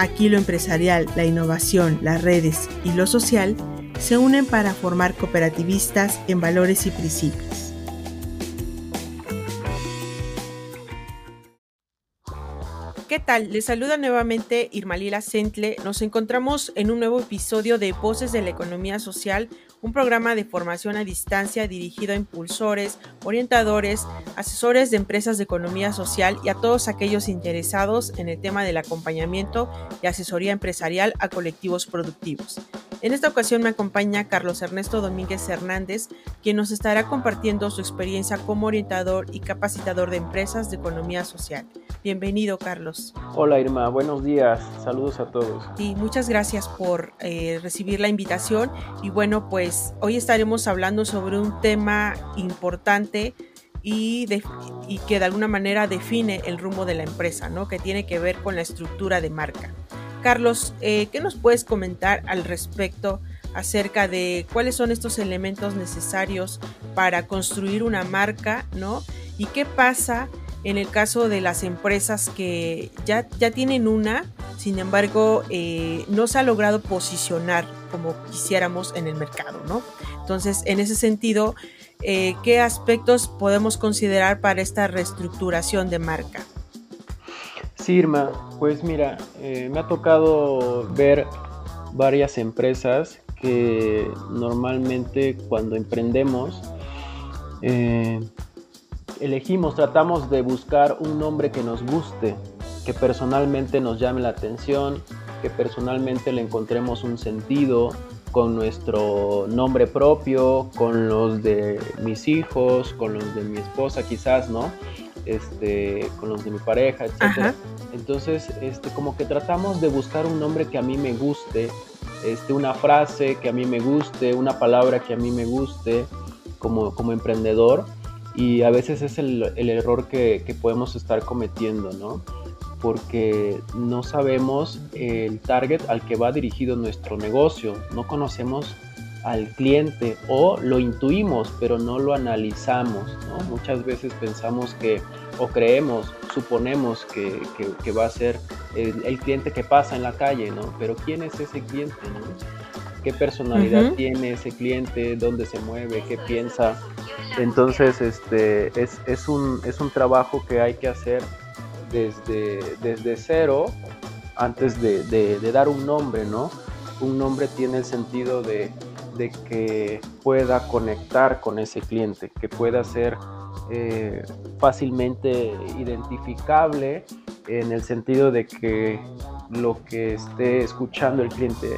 Aquí lo empresarial, la innovación, las redes y lo social se unen para formar cooperativistas en valores y principios. ¿Qué tal? Les saluda nuevamente Irmalila Sentle. Nos encontramos en un nuevo episodio de Voces de la Economía Social, un programa de formación a distancia dirigido a impulsores, orientadores, asesores de empresas de economía social y a todos aquellos interesados en el tema del acompañamiento y asesoría empresarial a colectivos productivos. En esta ocasión me acompaña Carlos Ernesto Domínguez Hernández, quien nos estará compartiendo su experiencia como orientador y capacitador de empresas de economía social. Bienvenido, Carlos. Hola, Irma. Buenos días. Saludos a todos. Sí, muchas gracias por eh, recibir la invitación. Y bueno, pues hoy estaremos hablando sobre un tema importante y, que de alguna manera define el rumbo de la empresa, ¿no? Que tiene que ver con la estructura de marca. Carlos, eh, ¿qué nos puedes comentar al respecto acerca de cuáles son estos elementos necesarios para construir una marca, ¿no? Y qué pasa en el caso de las empresas que ya, ya tienen una, sin embargo, eh, no se ha logrado posicionar como quisiéramos en el mercado, ¿no? Entonces, en ese sentido, eh, ¿qué aspectos podemos considerar para esta reestructuración de marca? Sí, Irma, pues mira, eh, me ha tocado ver varias empresas que normalmente cuando emprendemos eh, elegimos, tratamos de buscar un nombre que nos guste, que personalmente nos llame la atención, que personalmente le encontremos un sentido con nuestro nombre propio, con los de mis hijos, con los de mi esposa quizás, ¿no? Este, con los de mi pareja, etc. Entonces, este, como que tratamos de buscar un nombre que a mí me guste, este, una frase que a mí me guste, una palabra que a mí me guste como, como emprendedor. Y a veces es el, el error que, que, podemos estar cometiendo, ¿no? Porque no sabemos el target al que va dirigido nuestro negocio, no conocemos al cliente o lo intuimos pero no lo analizamos. ¿no? Muchas veces pensamos que o creemos, suponemos que, que, va a ser el, cliente que pasa en la calle, ¿no? Pero ¿quién es ese cliente? ¿no? ¿Qué personalidad tiene ese cliente? ¿Dónde se mueve? ¿Qué piensa? Entonces, este, es, es, un, es un trabajo que hay que hacer desde, desde cero antes de, de dar un nombre, ¿no? Un nombre tiene el sentido de, de que pueda conectar con ese cliente, que pueda ser eh, fácilmente identificable en el sentido de que lo que esté escuchando el cliente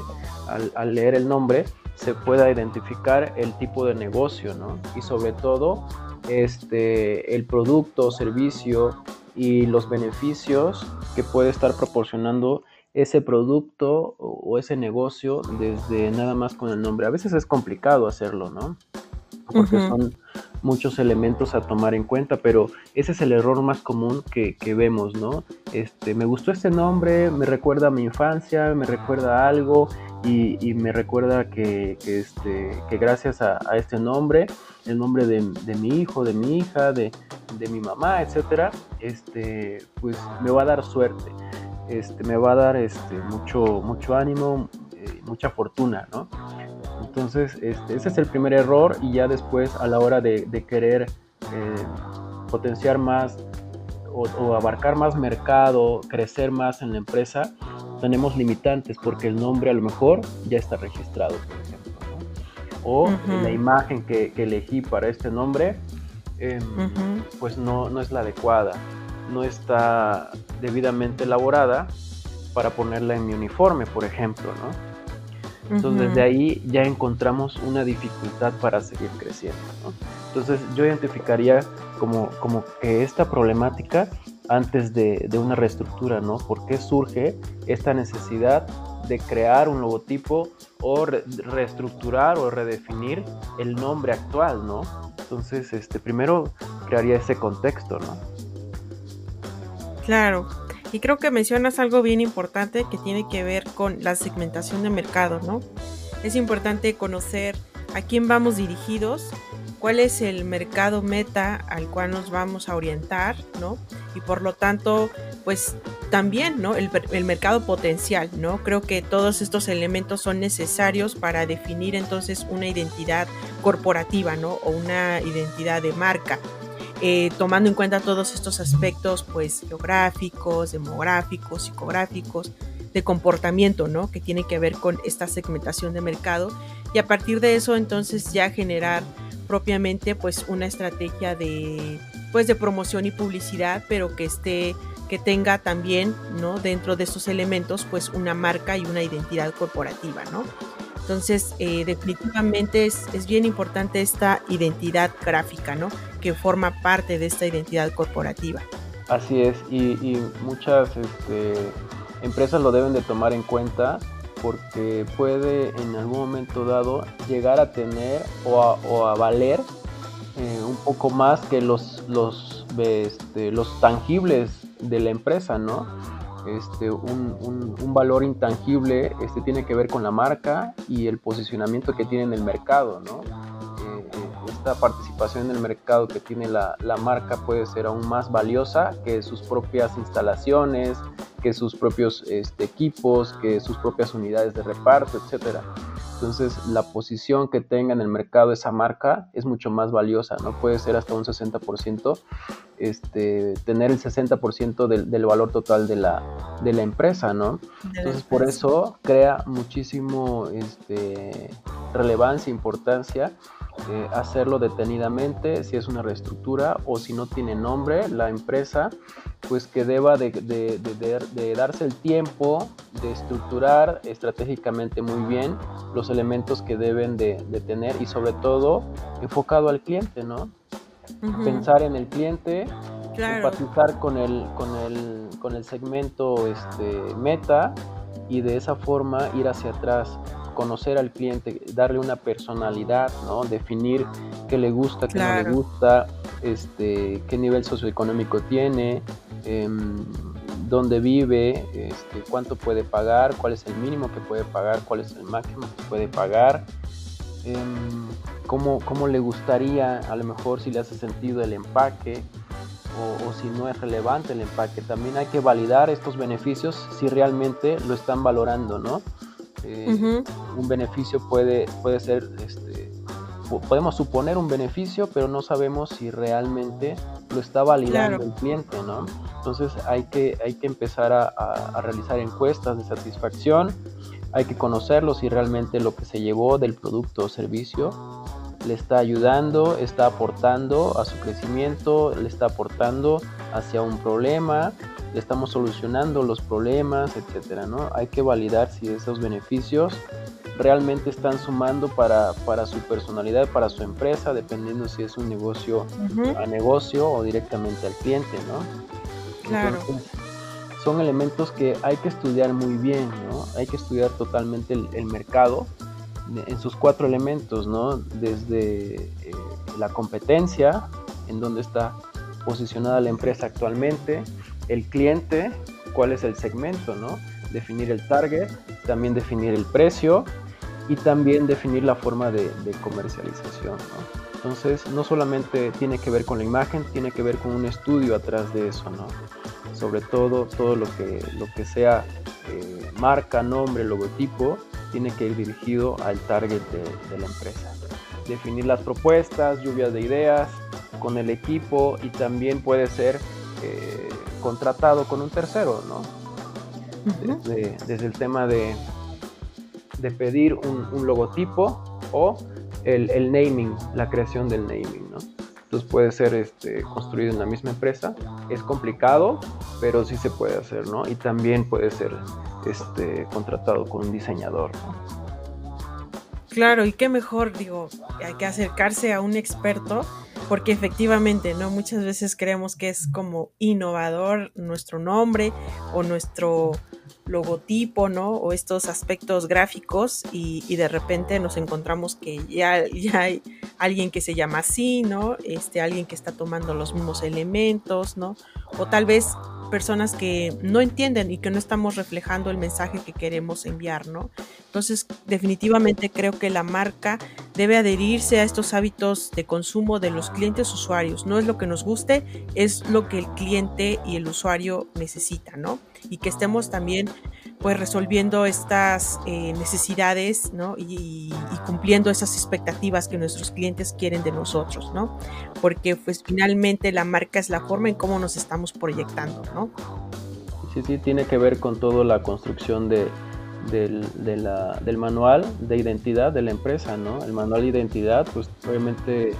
al, leer el nombre se pueda identificar el tipo de negocio, ¿no? Y sobre todo este, el producto servicio y los beneficios que puede estar proporcionando ese producto o ese negocio desde nada más con el nombre. A veces es complicado hacerlo, ¿no? Porque son muchos elementos a tomar en cuenta, pero ese es el error más común que, vemos, ¿no? Este, me gustó este nombre, me recuerda a mi infancia, me recuerda a algo y, me recuerda que, este, que gracias a, este nombre, el nombre de, mi hijo, de mi hija, de, mi mamá, etcétera, este, pues me va a dar suerte este, me va a dar este, mucho, mucho ánimo, eh, mucha fortuna, ¿no? Entonces, este, ese es el primer error y ya después a la hora de, querer eh, potenciar más o, abarcar más mercado, crecer más en la empresa, tenemos limitantes porque el nombre a lo mejor ya está registrado, por ejemplo. O la imagen que, elegí para este nombre, pues no, no es la adecuada no está debidamente elaborada para ponerla en mi uniforme, por ejemplo, ¿no? Entonces desde ahí ya encontramos una dificultad para seguir creciendo. ¿no? Entonces yo identificaría como, como que esta problemática antes de, de, una reestructura, ¿no? ¿Por qué surge esta necesidad de crear un logotipo o reestructurar o redefinir el nombre actual, ¿no? Entonces, este, primero crearía ese contexto, ¿no? Claro, y creo que mencionas algo bien importante que tiene que ver con la segmentación de mercado, ¿no? Es importante conocer a quién vamos dirigidos, cuál es el mercado meta al cual nos vamos a orientar, ¿no? Y por lo tanto, pues también, ¿no? El, mercado potencial, ¿no? Creo que todos estos elementos son necesarios para definir entonces una identidad corporativa, ¿no? O una identidad de marca. Eh, tomando en cuenta todos estos aspectos, pues geográficos, demográficos, psicográficos, de comportamiento, ¿no? Que tiene que ver con esta segmentación de mercado y a partir de eso entonces ya generar propiamente pues una estrategia de pues de promoción y publicidad, pero que esté que tenga también, ¿no? Dentro de estos elementos pues una marca y una identidad corporativa, ¿no? Entonces, eh, definitivamente es, es, bien importante esta identidad gráfica, ¿no? Que forma parte de esta identidad corporativa. Así es, y, muchas este, empresas lo deben de tomar en cuenta porque puede en algún momento dado llegar a tener o a, valer eh, un poco más que los, los, este, los tangibles de la empresa, ¿no? este, un, valor intangible este, tiene que ver con la marca y el posicionamiento que tiene en el mercado, ¿no? Eh, eh, esta participación en el mercado que tiene la, la, marca puede ser aún más valiosa que sus propias instalaciones, que sus propios este, equipos, que sus propias unidades de reparto, etcétera. Entonces, la posición que tenga en el mercado esa marca es mucho más valiosa, ¿no? Puede ser hasta un 60%, este, tener el 60% del, del, valor total de la, de la empresa, ¿no? Entonces, por eso crea muchísimo este, relevancia, importancia eh, hacerlo detenidamente, si es una reestructura o si no tiene nombre la empresa, pues que deba de, de, darse el tiempo de estructurar estratégicamente muy bien los elementos que deben de, tener y sobre todo enfocado al cliente, ¿no? Pensar en el cliente, empatizar con el, con el, con el segmento este, meta y de esa forma ir hacia atrás conocer al cliente, darle una personalidad, ¿no? Definir qué le gusta, qué no le gusta, este, qué nivel socioeconómico tiene, em, dónde vive, este, cuánto puede pagar, cuál es el mínimo que puede pagar, cuál es el máximo que puede pagar, em, cómo, cómo, le gustaría, a lo mejor si le hace sentido el empaque. O, o si no es relevante el empaque, también hay que validar estos beneficios si realmente lo están valorando, ¿no? Eh, un beneficio puede, puede ser, este, podemos suponer un beneficio, pero no sabemos si realmente lo está validando el cliente, ¿no? Entonces hay que, hay que empezar a, realizar encuestas de satisfacción, hay que conocerlo si realmente lo que se llevó del producto o servicio le está ayudando, está aportando a su crecimiento, le está aportando hacia un problema, le estamos solucionando los problemas, etcétera, ¿no? Hay que validar si esos beneficios realmente están sumando para, para su personalidad, para su empresa, dependiendo si es un negocio a negocio o directamente al cliente, ¿no? Claro. son elementos que hay que estudiar muy bien, ¿no? Hay que estudiar totalmente el, mercado en sus cuatro elementos, ¿no? Desde eh, la competencia, en donde está posicionada la empresa actualmente, el cliente, cuál es el segmento, ¿no? Definir el target, también definir el precio y también definir la forma de, comercialización, ¿no? Entonces, no solamente tiene que ver con la imagen, tiene que ver con un estudio atrás de eso, ¿no? Sobre todo, todo lo que, lo que sea eh, marca, nombre, logotipo, tiene que ir dirigido al target de, de la empresa. Definir las propuestas, lluvias de ideas con el equipo y también puede ser eh, contratado con un tercero, ¿no? desde, el tema de, de pedir un, logotipo o el, naming, la creación del naming, ¿no? Entonces puede ser este, construido en la misma empresa. Es complicado, pero sí se puede hacer, ¿no? Y también puede ser este, contratado con un diseñador, Claro, y qué mejor, digo, hay que acercarse a un experto porque efectivamente, ¿no? Muchas veces creemos que es como innovador nuestro nombre o nuestro logotipo, ¿no? O estos aspectos gráficos y, de repente nos encontramos que ya, ya hay alguien que se llama así, ¿no? Este, alguien que está tomando los mismos elementos, ¿no? O tal vez personas que no entienden y que no estamos reflejando el mensaje que queremos enviar, ¿no? Entonces, definitivamente creo que la marca debe adherirse a estos hábitos de consumo de los clientes usuarios. No es lo que nos guste, es lo que el cliente y el usuario necesita, ¿no? Y que estemos también pues resolviendo estas eh, necesidades ¿no? y, cumpliendo esas expectativas que nuestros clientes quieren de nosotros, ¿no? Porque pues finalmente la marca es la forma en cómo nos estamos proyectando, ¿no? Sí, sí, tiene que ver con toda la construcción de, del, del manual de identidad de la empresa, ¿no? El manual de identidad, pues obviamente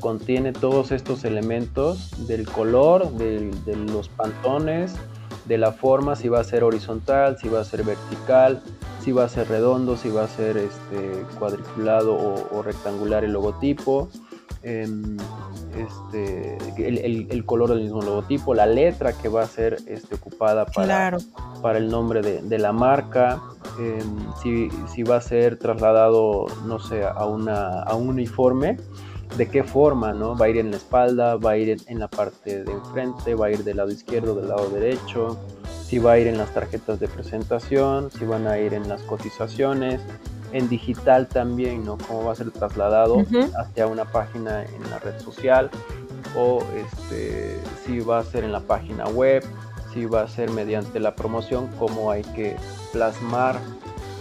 contiene todos estos elementos del color, de los pantones, de la forma, si va a ser horizontal, si va a ser vertical, si va a ser redondo, si va a ser este, cuadriculado o, rectangular el logotipo, em, este, el, color del mismo logotipo, la letra que va a ser este, ocupada para, para el nombre de, la marca, em, si, va a ser trasladado, no sé, a, una, a un uniforme de qué forma, ¿no? Va a ir en la espalda, va a ir en la parte de enfrente, va a ir del lado izquierdo, del lado derecho, si va a ir en las tarjetas de presentación, si van a ir en las cotizaciones, en digital también, ¿no? Cómo va a ser trasladado hacia una página en la red social o este, si va a ser en la página web, si va a ser mediante la promoción, cómo hay que plasmar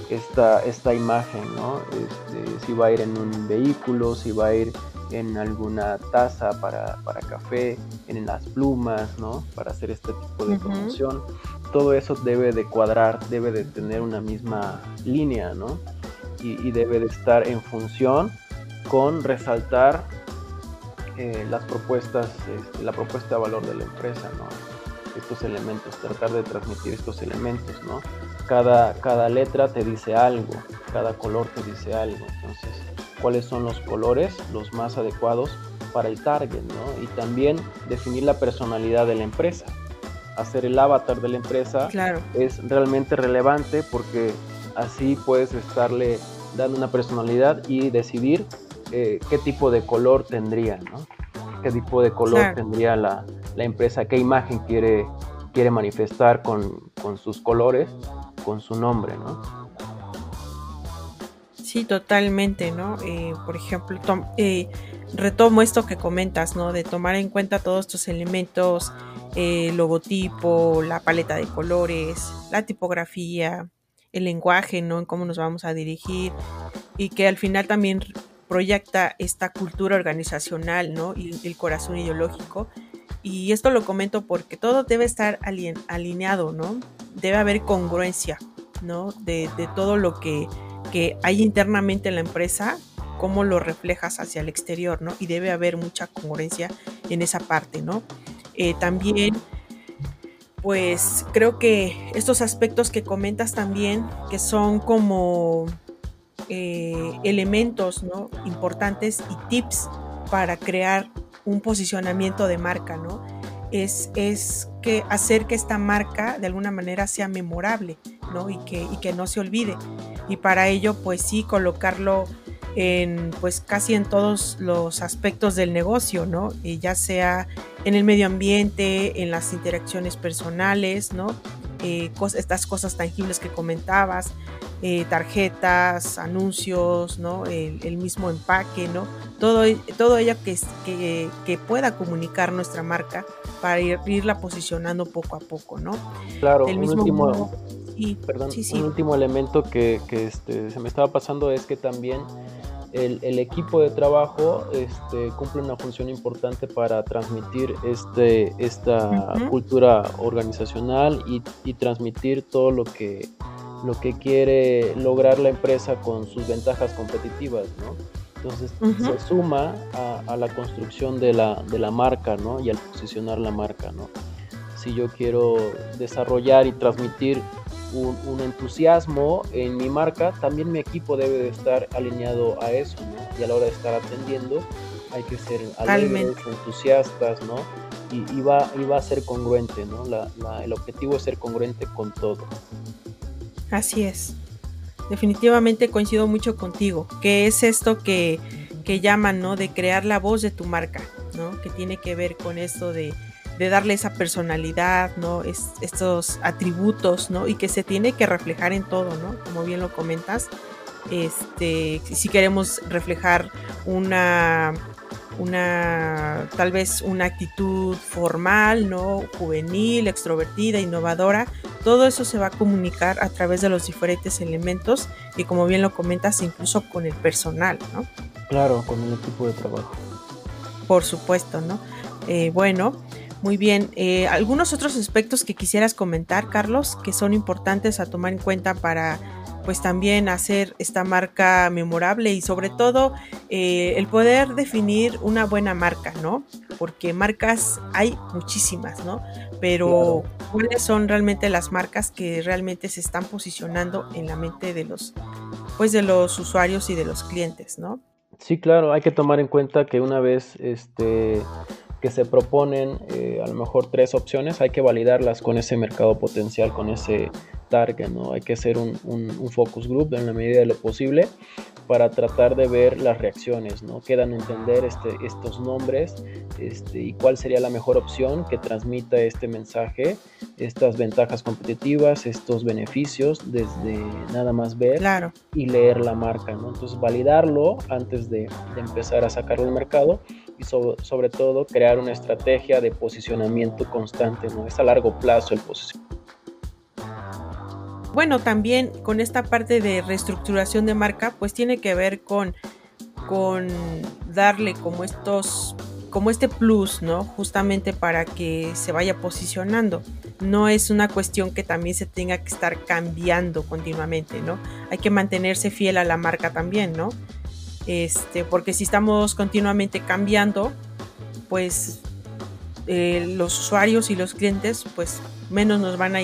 esta, esta imagen, ¿no? Este, si va a ir en un vehículo, si va a ir en alguna taza para, café, en las plumas, ¿no? Para hacer este tipo de promoción. Todo eso debe de cuadrar, debe de tener una misma línea, ¿no? Y, debe de estar en función con resaltar eh, las propuestas, este, la propuesta de valor de la empresa, ¿no? Estos elementos, tratar de transmitir estos elementos, ¿no? Cada, cada letra te dice algo, cada color te dice algo, entonces cuáles son los colores los más adecuados para el target, ¿no? Y también definir la personalidad de la empresa. Hacer el avatar de la empresa es realmente relevante porque así puedes estarle dando una personalidad y decidir eh, qué tipo de color tendría, ¿no? Qué tipo de color tendría la, la, empresa, qué imagen quiere, quiere manifestar con, con sus colores, con su nombre, ¿no? Sí, totalmente, ¿no? Eh, por ejemplo, eh, retomo esto que comentas, ¿no? De tomar en cuenta todos estos elementos, el logotipo, la paleta de colores, la tipografía, el lenguaje, ¿no? En cómo nos vamos a dirigir y que al final también proyecta esta cultura organizacional, ¿no? Y el corazón ideológico. Y esto lo comento porque todo debe estar alineado, ¿no? Debe haber congruencia, ¿no? De todo lo que que hay internamente en la empresa, cómo lo reflejas hacia el exterior, ¿no? Y debe haber mucha congruencia en esa parte, ¿no? Eh, también, pues creo que estos aspectos que comentas también, que son como eh, elementos, ¿no? Importantes y tips para crear un posicionamiento de marca, ¿no? Es, es que hacer que esta marca de alguna manera sea memorable, ¿no? Y que, y que no se olvide y para ello pues sí colocarlo en pues casi en todos los aspectos del negocio, ¿no? Y ya sea en el medio ambiente, en las interacciones personales, ¿no? Eh, estas cosas tangibles que comentabas, eh, tarjetas, anuncios, ¿no? El, mismo empaque, ¿no? Todo, todo ello que, que, que, pueda comunicar nuestra marca para ir, irla posicionando poco a poco, ¿no? Claro, el mismo último, Perdón, un último elemento que, este, se me estaba pasando es que también el, equipo de trabajo este, cumple una función importante para transmitir este, esta cultura organizacional y, transmitir todo lo que, lo que quiere lograr la empresa con sus ventajas competitivas, ¿no? Entonces se suma a, la construcción de la, de la marca, ¿no? Y al posicionar la marca, ¿no? Si yo quiero desarrollar y transmitir un, entusiasmo en mi marca, también mi equipo debe de estar alineado a eso, ¿no? Y a la hora de estar atendiendo, hay que ser alegres, entusiastas, ¿no? Y, va, y va a ser congruente, ¿no? el objetivo es ser congruente con todo. Así es. Definitivamente coincido mucho contigo, que es esto que, que llaman, ¿no? De crear la voz de tu marca, ¿no? Que tiene que ver con esto de, de darle esa personalidad, ¿no? Es, estos atributos, ¿no? Y que se tiene que reflejar en todo, ¿no? Como bien lo comentas. Este, si queremos reflejar una una tal vez una actitud formal, ¿no? juvenil, extrovertida, innovadora, todo eso se va a comunicar a través de los diferentes elementos y como bien lo comentas, incluso con el personal, ¿no? Claro, con el equipo de trabajo. Por supuesto, ¿no? Eh, bueno, muy bien. Eh, ¿Algunos otros aspectos que quisieras comentar, Carlos, que son importantes a tomar en cuenta para pues también hacer esta marca memorable y sobre todo eh, el poder definir una buena marca, ¿no? Porque marcas hay muchísimas, ¿no? Pero ¿cuáles son realmente las marcas que realmente se están posicionando en la mente de los, pues de los usuarios y de los clientes, ¿no? Sí, claro, hay que tomar en cuenta que una vez este que se proponen eh, a lo mejor tres opciones, hay que validarlas con ese mercado potencial, con ese target, ¿no? Hay que hacer un, focus group en la medida de lo posible para tratar de ver las reacciones, ¿no? Quedan entender este, estos nombres este, y cuál sería la mejor opción que transmita este mensaje, estas ventajas competitivas, estos beneficios, desde nada más ver y leer la marca, ¿no? Entonces validarlo antes de, de empezar a sacarlo al mercado y sobre, todo crear una estrategia de posicionamiento constante, ¿no? Es a largo plazo el posicionamiento. Bueno, también con esta parte de reestructuración de marca, pues tiene que ver con, con darle como estos como este plus, ¿no? Justamente para que se vaya posicionando. No es una cuestión que también se tenga que estar cambiando continuamente, ¿no? Hay que mantenerse fiel a la marca también, ¿no? Este, porque si estamos continuamente cambiando, pues eh, los usuarios y los clientes, pues menos nos van a,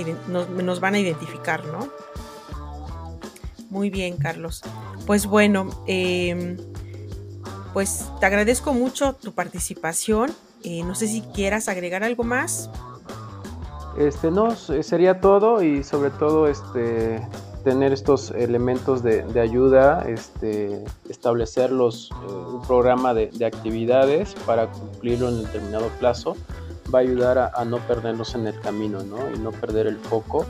identificar, ¿no? Muy bien, Carlos. Pues bueno, em, pues te agradezco mucho tu participación. Eh, no sé si quieras agregar algo más. Este, no, sería todo y sobre todo este, tener estos elementos de, ayuda, este, establecer los, eh, un programa de, actividades para cumplirlo en determinado plazo, va a ayudar a, no perdernos en el camino ¿no? y no perder el foco,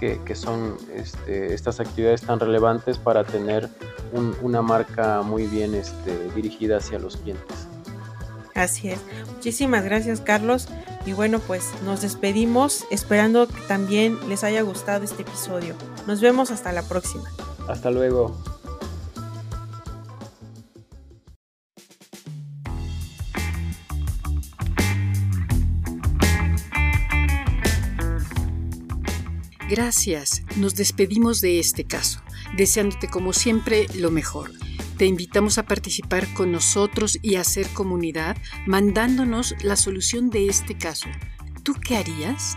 que, que son este, estas actividades tan relevantes para tener una marca muy bien este, dirigida hacia los clientes. Así es. Muchísimas gracias, Carlos. Y bueno, pues nos despedimos esperando que también les haya gustado este episodio. Nos vemos hasta la próxima. Hasta luego. Gracias. Nos despedimos de este caso, deseándote como siempre lo mejor. Te invitamos a participar con nosotros y a hacer comunidad mandándonos la solución de este caso. ¿Tú qué harías?